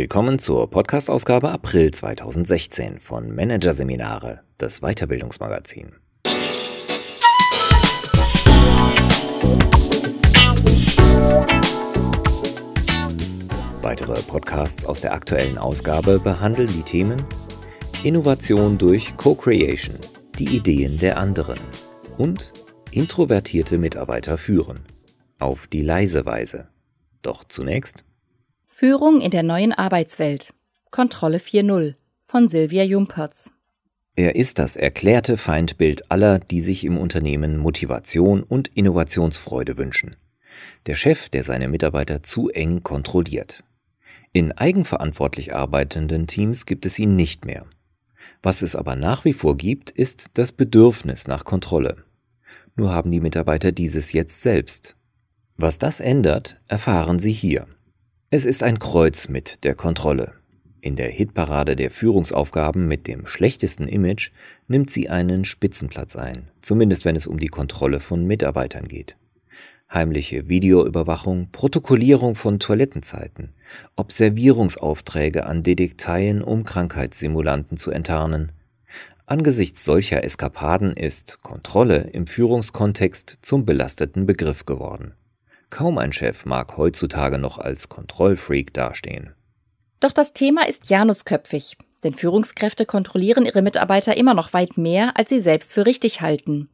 Willkommen zur Podcast-Ausgabe April 2016 von Managerseminare, das Weiterbildungsmagazin. Weitere Podcasts aus der aktuellen Ausgabe behandeln die Themen Innovation durch Co-Creation, die Ideen der anderen und introvertierte Mitarbeiter führen. Auf die leise Weise. Doch zunächst Führung in der neuen Arbeitswelt. Kontrolle 4.0 von Silvia Jumperz. Er ist das erklärte Feindbild aller, die sich im Unternehmen Motivation und Innovationsfreude wünschen. Der Chef, der seine Mitarbeiter zu eng kontrolliert. In eigenverantwortlich arbeitenden Teams gibt es ihn nicht mehr. Was es aber nach wie vor gibt, ist das Bedürfnis nach Kontrolle. Nur haben die Mitarbeiter dieses jetzt selbst. Was das ändert, erfahren Sie hier. Es ist ein Kreuz mit der Kontrolle. In der Hitparade der Führungsaufgaben mit dem schlechtesten Image nimmt sie einen Spitzenplatz ein, zumindest wenn es um die Kontrolle von Mitarbeitern geht. Heimliche Videoüberwachung, Protokollierung von Toilettenzeiten, Observierungsaufträge an Detekteien, um Krankheitssimulanten zu enttarnen. Angesichts solcher Eskapaden ist Kontrolle im Führungskontext zum belasteten Begriff geworden. Kaum ein Chef mag heutzutage noch als Kontrollfreak dastehen. Doch das Thema ist janusköpfig, denn Führungskräfte kontrollieren ihre Mitarbeiter immer noch weit mehr, als sie selbst für richtig halten.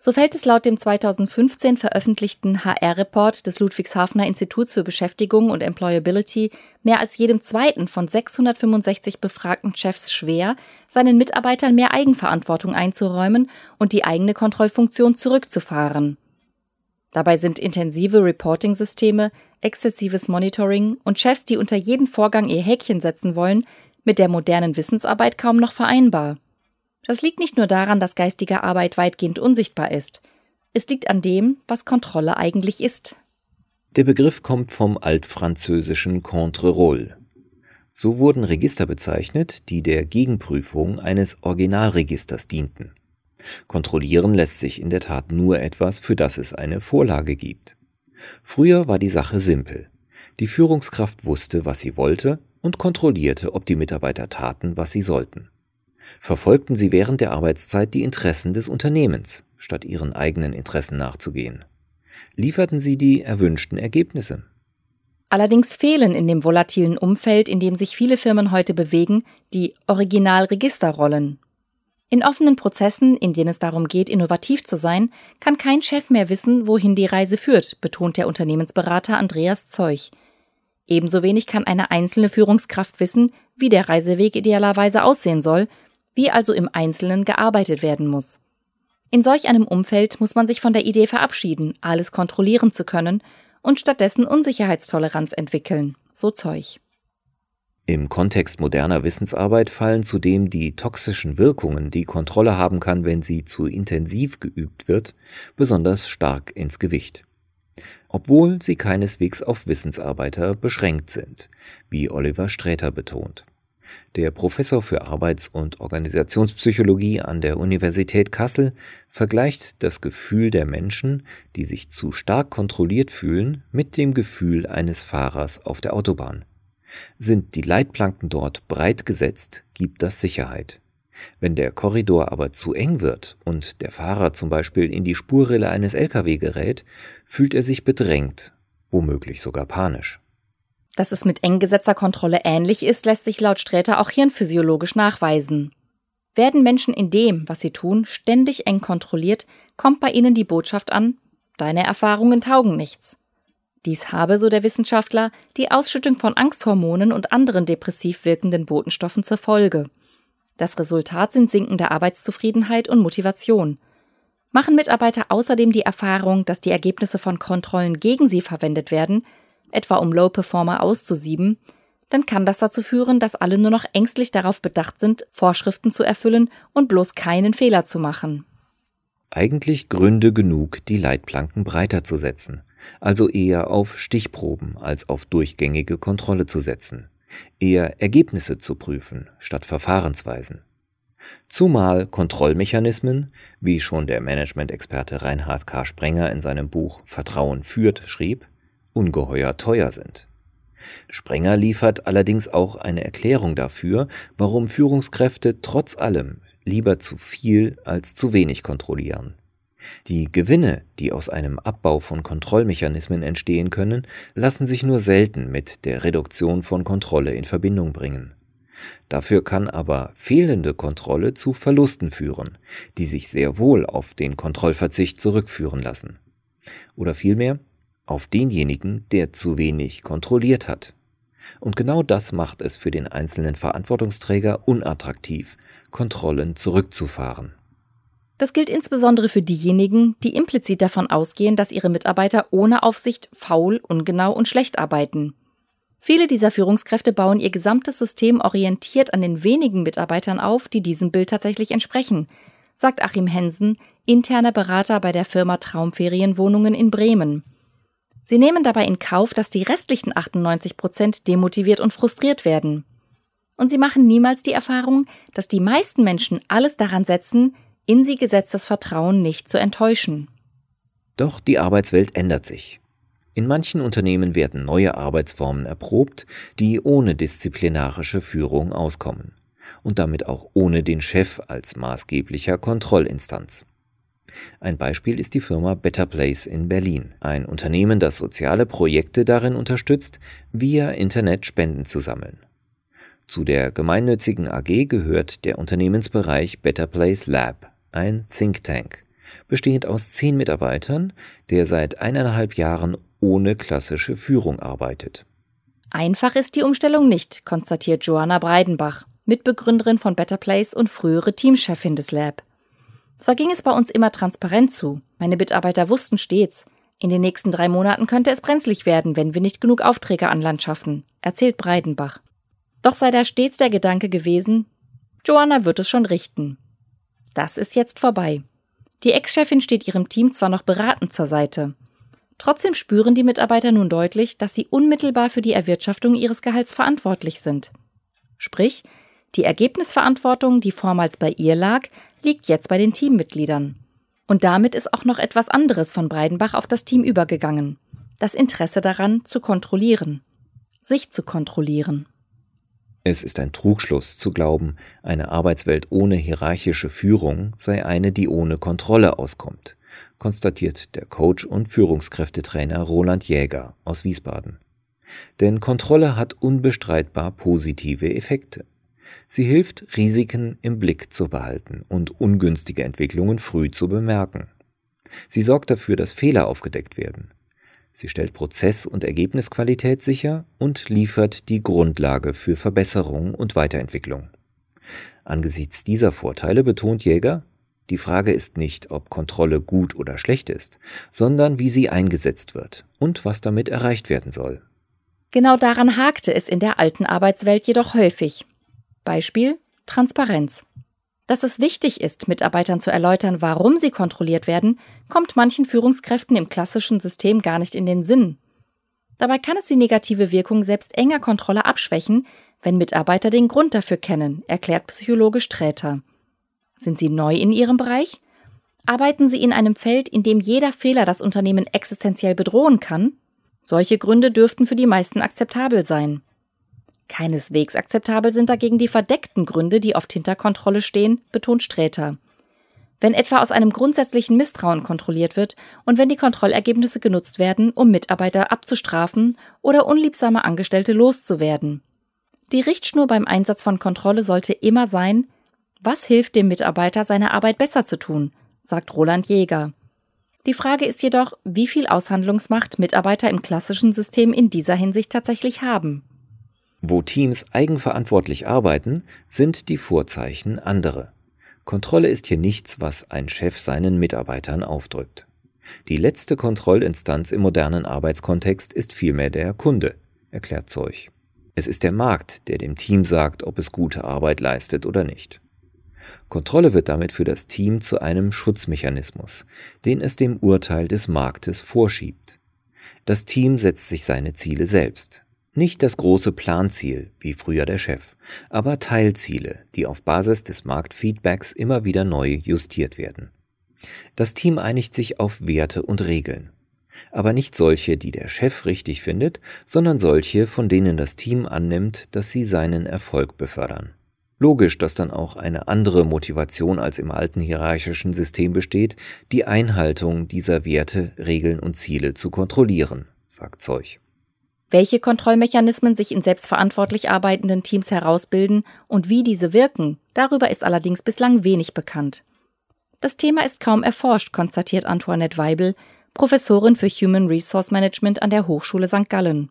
So fällt es laut dem 2015 veröffentlichten HR-Report des Ludwigshafener Instituts für Beschäftigung und Employability mehr als jedem zweiten von 665 befragten Chefs schwer, seinen Mitarbeitern mehr Eigenverantwortung einzuräumen und die eigene Kontrollfunktion zurückzufahren. Dabei sind intensive Reporting-Systeme, exzessives Monitoring und Chefs, die unter jeden Vorgang ihr Häkchen setzen wollen, mit der modernen Wissensarbeit kaum noch vereinbar. Das liegt nicht nur daran, dass geistige Arbeit weitgehend unsichtbar ist. Es liegt an dem, was Kontrolle eigentlich ist. Der Begriff kommt vom altfranzösischen Contrôle. So wurden Register bezeichnet, die der Gegenprüfung eines Originalregisters dienten. Kontrollieren lässt sich in der Tat nur etwas, für das es eine Vorlage gibt. Früher war die Sache simpel. Die Führungskraft wusste, was sie wollte und kontrollierte, ob die Mitarbeiter taten, was sie sollten. Verfolgten sie während der Arbeitszeit die Interessen des Unternehmens, statt ihren eigenen Interessen nachzugehen. Lieferten sie die erwünschten Ergebnisse. Allerdings fehlen in dem volatilen Umfeld, in dem sich viele Firmen heute bewegen, die Originalregisterrollen in offenen Prozessen, in denen es darum geht, innovativ zu sein, kann kein Chef mehr wissen, wohin die Reise führt, betont der Unternehmensberater Andreas Zeuch. Ebenso wenig kann eine einzelne Führungskraft wissen, wie der Reiseweg idealerweise aussehen soll, wie also im Einzelnen gearbeitet werden muss. In solch einem Umfeld muss man sich von der Idee verabschieden, alles kontrollieren zu können und stattdessen Unsicherheitstoleranz entwickeln, so Zeuch. Im Kontext moderner Wissensarbeit fallen zudem die toxischen Wirkungen, die Kontrolle haben kann, wenn sie zu intensiv geübt wird, besonders stark ins Gewicht. Obwohl sie keineswegs auf Wissensarbeiter beschränkt sind, wie Oliver Sträter betont. Der Professor für Arbeits- und Organisationspsychologie an der Universität Kassel vergleicht das Gefühl der Menschen, die sich zu stark kontrolliert fühlen, mit dem Gefühl eines Fahrers auf der Autobahn. Sind die Leitplanken dort breit gesetzt, gibt das Sicherheit. Wenn der Korridor aber zu eng wird und der Fahrer zum Beispiel in die Spurrille eines Lkw gerät, fühlt er sich bedrängt, womöglich sogar panisch. Dass es mit eng gesetzter Kontrolle ähnlich ist, lässt sich laut Sträter auch hirnphysiologisch nachweisen. Werden Menschen in dem, was sie tun, ständig eng kontrolliert, kommt bei ihnen die Botschaft an, deine Erfahrungen taugen nichts. Dies habe, so der Wissenschaftler, die Ausschüttung von Angsthormonen und anderen depressiv wirkenden Botenstoffen zur Folge. Das Resultat sind sinkende Arbeitszufriedenheit und Motivation. Machen Mitarbeiter außerdem die Erfahrung, dass die Ergebnisse von Kontrollen gegen sie verwendet werden, etwa um Low-Performer auszusieben, dann kann das dazu führen, dass alle nur noch ängstlich darauf bedacht sind, Vorschriften zu erfüllen und bloß keinen Fehler zu machen. Eigentlich Gründe genug, die Leitplanken breiter zu setzen also eher auf Stichproben als auf durchgängige Kontrolle zu setzen, eher Ergebnisse zu prüfen statt Verfahrensweisen. Zumal Kontrollmechanismen, wie schon der Management-Experte Reinhard K. Sprenger in seinem Buch Vertrauen führt schrieb, ungeheuer teuer sind. Sprenger liefert allerdings auch eine Erklärung dafür, warum Führungskräfte trotz allem lieber zu viel als zu wenig kontrollieren. Die Gewinne, die aus einem Abbau von Kontrollmechanismen entstehen können, lassen sich nur selten mit der Reduktion von Kontrolle in Verbindung bringen. Dafür kann aber fehlende Kontrolle zu Verlusten führen, die sich sehr wohl auf den Kontrollverzicht zurückführen lassen. Oder vielmehr auf denjenigen, der zu wenig kontrolliert hat. Und genau das macht es für den einzelnen Verantwortungsträger unattraktiv, Kontrollen zurückzufahren. Das gilt insbesondere für diejenigen, die implizit davon ausgehen, dass ihre Mitarbeiter ohne Aufsicht faul, ungenau und schlecht arbeiten. Viele dieser Führungskräfte bauen ihr gesamtes System orientiert an den wenigen Mitarbeitern auf, die diesem Bild tatsächlich entsprechen, sagt Achim Hensen, interner Berater bei der Firma Traumferienwohnungen in Bremen. Sie nehmen dabei in Kauf, dass die restlichen 98 Prozent demotiviert und frustriert werden. Und sie machen niemals die Erfahrung, dass die meisten Menschen alles daran setzen, in sie gesetztes Vertrauen nicht zu enttäuschen. Doch die Arbeitswelt ändert sich. In manchen Unternehmen werden neue Arbeitsformen erprobt, die ohne disziplinarische Führung auskommen und damit auch ohne den Chef als maßgeblicher Kontrollinstanz. Ein Beispiel ist die Firma Better Place in Berlin, ein Unternehmen, das soziale Projekte darin unterstützt, via Internet Spenden zu sammeln. Zu der gemeinnützigen AG gehört der Unternehmensbereich Better Place Lab, ein Think Tank, bestehend aus zehn Mitarbeitern, der seit eineinhalb Jahren ohne klassische Führung arbeitet. Einfach ist die Umstellung nicht, konstatiert Joanna Breidenbach, Mitbegründerin von Better Place und frühere Teamchefin des Lab. Zwar ging es bei uns immer transparent zu, meine Mitarbeiter wussten stets, in den nächsten drei Monaten könnte es brenzlig werden, wenn wir nicht genug Aufträge an Land schaffen, erzählt Breidenbach. Doch sei da stets der Gedanke gewesen, Joanna wird es schon richten. Das ist jetzt vorbei. Die Ex-Chefin steht ihrem Team zwar noch beratend zur Seite. Trotzdem spüren die Mitarbeiter nun deutlich, dass sie unmittelbar für die Erwirtschaftung ihres Gehalts verantwortlich sind. Sprich, die Ergebnisverantwortung, die vormals bei ihr lag, liegt jetzt bei den Teammitgliedern. Und damit ist auch noch etwas anderes von Breidenbach auf das Team übergegangen. Das Interesse daran, zu kontrollieren. Sich zu kontrollieren. Es ist ein Trugschluss zu glauben, eine Arbeitswelt ohne hierarchische Führung sei eine, die ohne Kontrolle auskommt, konstatiert der Coach und Führungskräftetrainer Roland Jäger aus Wiesbaden. Denn Kontrolle hat unbestreitbar positive Effekte. Sie hilft, Risiken im Blick zu behalten und ungünstige Entwicklungen früh zu bemerken. Sie sorgt dafür, dass Fehler aufgedeckt werden. Sie stellt Prozess- und Ergebnisqualität sicher und liefert die Grundlage für Verbesserung und Weiterentwicklung. Angesichts dieser Vorteile betont Jäger, die Frage ist nicht, ob Kontrolle gut oder schlecht ist, sondern wie sie eingesetzt wird und was damit erreicht werden soll. Genau daran hakte es in der alten Arbeitswelt jedoch häufig. Beispiel Transparenz. Dass es wichtig ist, Mitarbeitern zu erläutern, warum sie kontrolliert werden, kommt manchen Führungskräften im klassischen System gar nicht in den Sinn. Dabei kann es die negative Wirkung selbst enger Kontrolle abschwächen, wenn Mitarbeiter den Grund dafür kennen, erklärt Psychologe Sträter. Sind sie neu in ihrem Bereich? Arbeiten sie in einem Feld, in dem jeder Fehler das Unternehmen existenziell bedrohen kann? Solche Gründe dürften für die meisten akzeptabel sein. Keineswegs akzeptabel sind dagegen die verdeckten Gründe, die oft hinter Kontrolle stehen, betont Sträter. Wenn etwa aus einem grundsätzlichen Misstrauen kontrolliert wird und wenn die Kontrollergebnisse genutzt werden, um Mitarbeiter abzustrafen oder unliebsame Angestellte loszuwerden. Die Richtschnur beim Einsatz von Kontrolle sollte immer sein, was hilft dem Mitarbeiter, seine Arbeit besser zu tun, sagt Roland Jäger. Die Frage ist jedoch, wie viel Aushandlungsmacht Mitarbeiter im klassischen System in dieser Hinsicht tatsächlich haben. Wo Teams eigenverantwortlich arbeiten, sind die Vorzeichen andere. Kontrolle ist hier nichts, was ein Chef seinen Mitarbeitern aufdrückt. Die letzte Kontrollinstanz im modernen Arbeitskontext ist vielmehr der Kunde, erklärt Zeug. Es ist der Markt, der dem Team sagt, ob es gute Arbeit leistet oder nicht. Kontrolle wird damit für das Team zu einem Schutzmechanismus, den es dem Urteil des Marktes vorschiebt. Das Team setzt sich seine Ziele selbst, nicht das große Planziel, wie früher der Chef, aber Teilziele, die auf Basis des Marktfeedbacks immer wieder neu justiert werden. Das Team einigt sich auf Werte und Regeln. Aber nicht solche, die der Chef richtig findet, sondern solche, von denen das Team annimmt, dass sie seinen Erfolg befördern. Logisch, dass dann auch eine andere Motivation als im alten hierarchischen System besteht, die Einhaltung dieser Werte, Regeln und Ziele zu kontrollieren, sagt Zeug. Welche Kontrollmechanismen sich in selbstverantwortlich arbeitenden Teams herausbilden und wie diese wirken, darüber ist allerdings bislang wenig bekannt. Das Thema ist kaum erforscht, konstatiert Antoinette Weibel, Professorin für Human Resource Management an der Hochschule St. Gallen.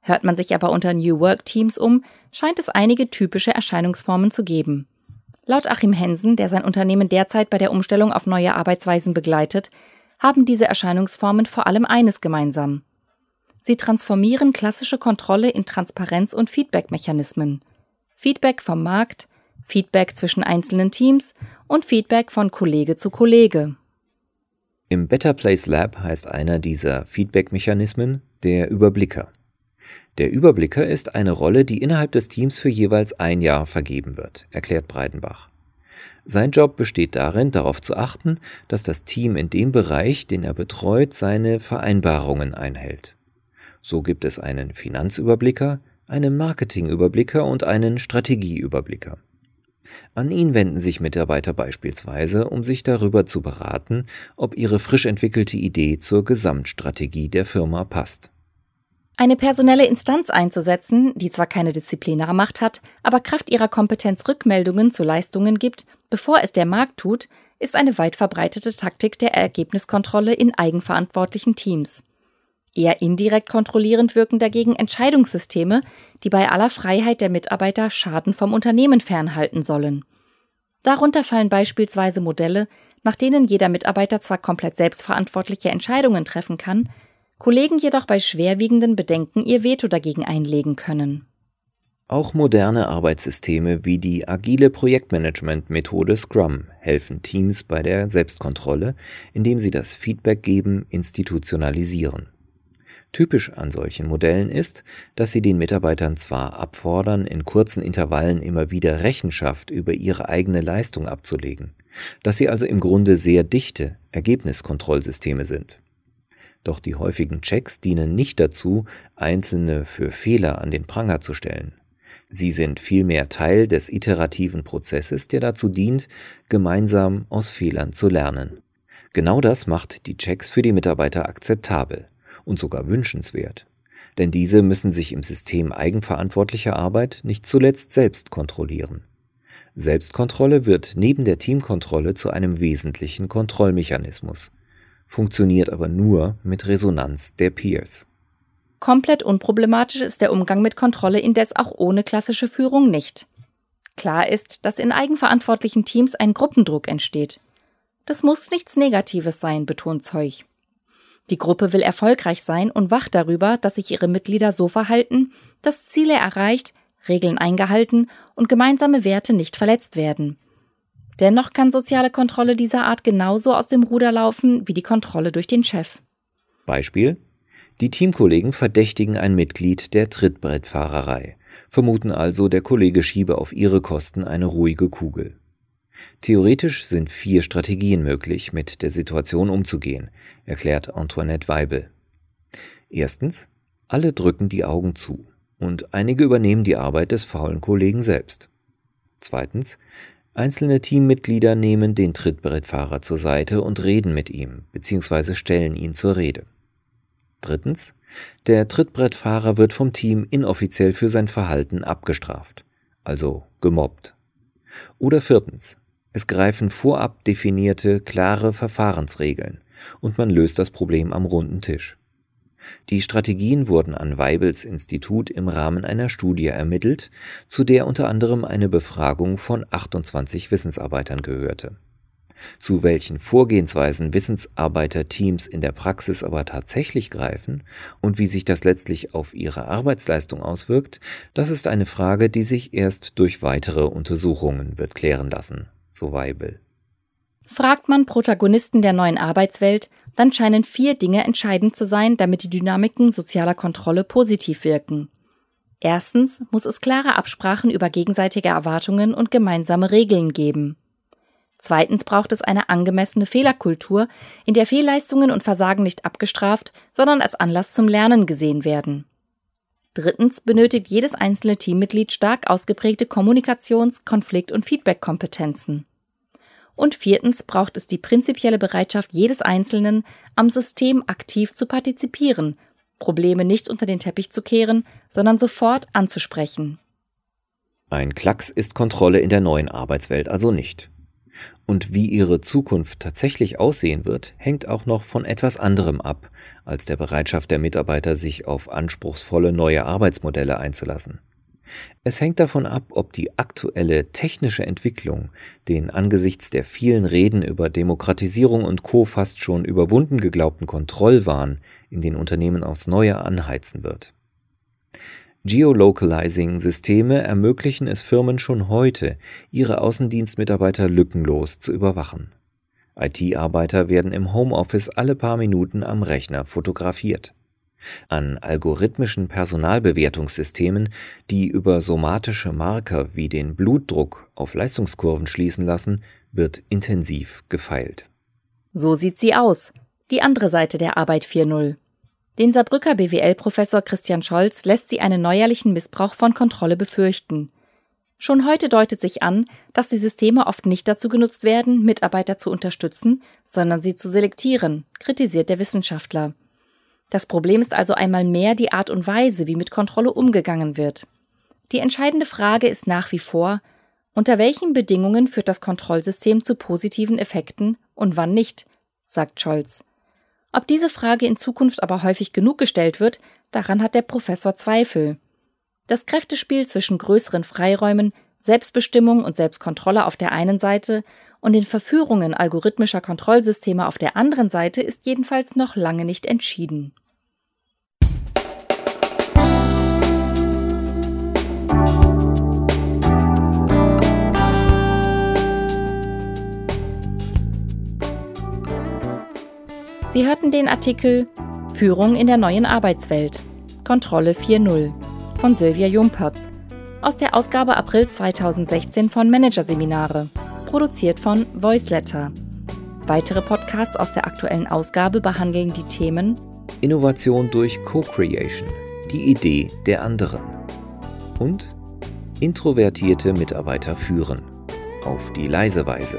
Hört man sich aber unter New Work Teams um, scheint es einige typische Erscheinungsformen zu geben. Laut Achim Hensen, der sein Unternehmen derzeit bei der Umstellung auf neue Arbeitsweisen begleitet, haben diese Erscheinungsformen vor allem eines gemeinsam. Sie transformieren klassische Kontrolle in Transparenz- und Feedback-Mechanismen. Feedback vom Markt, Feedback zwischen einzelnen Teams und Feedback von Kollege zu Kollege. Im Better Place Lab heißt einer dieser Feedback-Mechanismen der Überblicker. Der Überblicker ist eine Rolle, die innerhalb des Teams für jeweils ein Jahr vergeben wird, erklärt Breidenbach. Sein Job besteht darin, darauf zu achten, dass das Team in dem Bereich, den er betreut, seine Vereinbarungen einhält. So gibt es einen Finanzüberblicker, einen Marketingüberblicker und einen Strategieüberblicker. An ihn wenden sich Mitarbeiter beispielsweise, um sich darüber zu beraten, ob ihre frisch entwickelte Idee zur Gesamtstrategie der Firma passt. Eine personelle Instanz einzusetzen, die zwar keine Disziplinarmacht hat, aber Kraft ihrer Kompetenz Rückmeldungen zu Leistungen gibt, bevor es der Markt tut, ist eine weit verbreitete Taktik der Ergebniskontrolle in eigenverantwortlichen Teams. Eher indirekt kontrollierend wirken dagegen Entscheidungssysteme, die bei aller Freiheit der Mitarbeiter Schaden vom Unternehmen fernhalten sollen. Darunter fallen beispielsweise Modelle, nach denen jeder Mitarbeiter zwar komplett selbstverantwortliche Entscheidungen treffen kann, Kollegen jedoch bei schwerwiegenden Bedenken ihr Veto dagegen einlegen können. Auch moderne Arbeitssysteme wie die agile Projektmanagement-Methode Scrum helfen Teams bei der Selbstkontrolle, indem sie das Feedback geben institutionalisieren. Typisch an solchen Modellen ist, dass sie den Mitarbeitern zwar abfordern, in kurzen Intervallen immer wieder Rechenschaft über ihre eigene Leistung abzulegen, dass sie also im Grunde sehr dichte Ergebniskontrollsysteme sind. Doch die häufigen Checks dienen nicht dazu, Einzelne für Fehler an den Pranger zu stellen. Sie sind vielmehr Teil des iterativen Prozesses, der dazu dient, gemeinsam aus Fehlern zu lernen. Genau das macht die Checks für die Mitarbeiter akzeptabel und sogar wünschenswert. Denn diese müssen sich im System eigenverantwortlicher Arbeit nicht zuletzt selbst kontrollieren. Selbstkontrolle wird neben der Teamkontrolle zu einem wesentlichen Kontrollmechanismus funktioniert aber nur mit Resonanz der Peers. Komplett unproblematisch ist der Umgang mit Kontrolle indes auch ohne klassische Führung nicht. Klar ist, dass in eigenverantwortlichen Teams ein Gruppendruck entsteht. Das muss nichts Negatives sein, betont Zeug. Die Gruppe will erfolgreich sein und wacht darüber, dass sich ihre Mitglieder so verhalten, dass Ziele erreicht, Regeln eingehalten und gemeinsame Werte nicht verletzt werden. Dennoch kann soziale Kontrolle dieser Art genauso aus dem Ruder laufen wie die Kontrolle durch den Chef. Beispiel die Teamkollegen verdächtigen ein Mitglied der Trittbrettfahrerei, vermuten also, der Kollege schiebe auf ihre Kosten eine ruhige Kugel. Theoretisch sind vier Strategien möglich, mit der Situation umzugehen, erklärt Antoinette Weibel. Erstens, alle drücken die Augen zu und einige übernehmen die Arbeit des faulen Kollegen selbst. Zweitens, Einzelne Teammitglieder nehmen den Trittbrettfahrer zur Seite und reden mit ihm bzw. stellen ihn zur Rede. Drittens. Der Trittbrettfahrer wird vom Team inoffiziell für sein Verhalten abgestraft, also gemobbt. Oder viertens. Es greifen vorab definierte, klare Verfahrensregeln und man löst das Problem am runden Tisch. Die Strategien wurden an Weibels Institut im Rahmen einer Studie ermittelt, zu der unter anderem eine Befragung von 28 Wissensarbeitern gehörte. Zu welchen Vorgehensweisen Wissensarbeiterteams in der Praxis aber tatsächlich greifen und wie sich das letztlich auf ihre Arbeitsleistung auswirkt, das ist eine Frage, die sich erst durch weitere Untersuchungen wird klären lassen, so Weibel. Fragt man Protagonisten der neuen Arbeitswelt, dann scheinen vier Dinge entscheidend zu sein, damit die Dynamiken sozialer Kontrolle positiv wirken. Erstens muss es klare Absprachen über gegenseitige Erwartungen und gemeinsame Regeln geben. Zweitens braucht es eine angemessene Fehlerkultur, in der Fehlleistungen und Versagen nicht abgestraft, sondern als Anlass zum Lernen gesehen werden. Drittens benötigt jedes einzelne Teammitglied stark ausgeprägte Kommunikations-, Konflikt- und Feedback-Kompetenzen. Und viertens braucht es die prinzipielle Bereitschaft jedes Einzelnen, am System aktiv zu partizipieren, Probleme nicht unter den Teppich zu kehren, sondern sofort anzusprechen. Ein Klacks ist Kontrolle in der neuen Arbeitswelt also nicht. Und wie ihre Zukunft tatsächlich aussehen wird, hängt auch noch von etwas anderem ab, als der Bereitschaft der Mitarbeiter, sich auf anspruchsvolle neue Arbeitsmodelle einzulassen. Es hängt davon ab, ob die aktuelle technische Entwicklung den angesichts der vielen Reden über Demokratisierung und Co fast schon überwunden geglaubten Kontrollwahn in den Unternehmen aufs Neue anheizen wird. Geolocalizing-Systeme ermöglichen es Firmen schon heute, ihre Außendienstmitarbeiter lückenlos zu überwachen. IT-Arbeiter werden im Homeoffice alle paar Minuten am Rechner fotografiert. An algorithmischen Personalbewertungssystemen, die über somatische Marker wie den Blutdruck auf Leistungskurven schließen lassen, wird intensiv gefeilt. So sieht sie aus. Die andere Seite der Arbeit 4.0. Den Saarbrücker BWL-Professor Christian Scholz lässt sie einen neuerlichen Missbrauch von Kontrolle befürchten. Schon heute deutet sich an, dass die Systeme oft nicht dazu genutzt werden, Mitarbeiter zu unterstützen, sondern sie zu selektieren, kritisiert der Wissenschaftler. Das Problem ist also einmal mehr die Art und Weise, wie mit Kontrolle umgegangen wird. Die entscheidende Frage ist nach wie vor, unter welchen Bedingungen führt das Kontrollsystem zu positiven Effekten und wann nicht, sagt Scholz. Ob diese Frage in Zukunft aber häufig genug gestellt wird, daran hat der Professor Zweifel. Das Kräftespiel zwischen größeren Freiräumen, Selbstbestimmung und Selbstkontrolle auf der einen Seite und den Verführungen algorithmischer Kontrollsysteme auf der anderen Seite ist jedenfalls noch lange nicht entschieden. Sie hörten den Artikel Führung in der neuen Arbeitswelt. Kontrolle 4.0 von Silvia Jumpertz aus der Ausgabe April 2016 von Managerseminare, produziert von Voiceletter. Weitere Podcasts aus der aktuellen Ausgabe behandeln die Themen Innovation durch Co-Creation, die Idee der anderen und introvertierte Mitarbeiter führen, auf die leise Weise.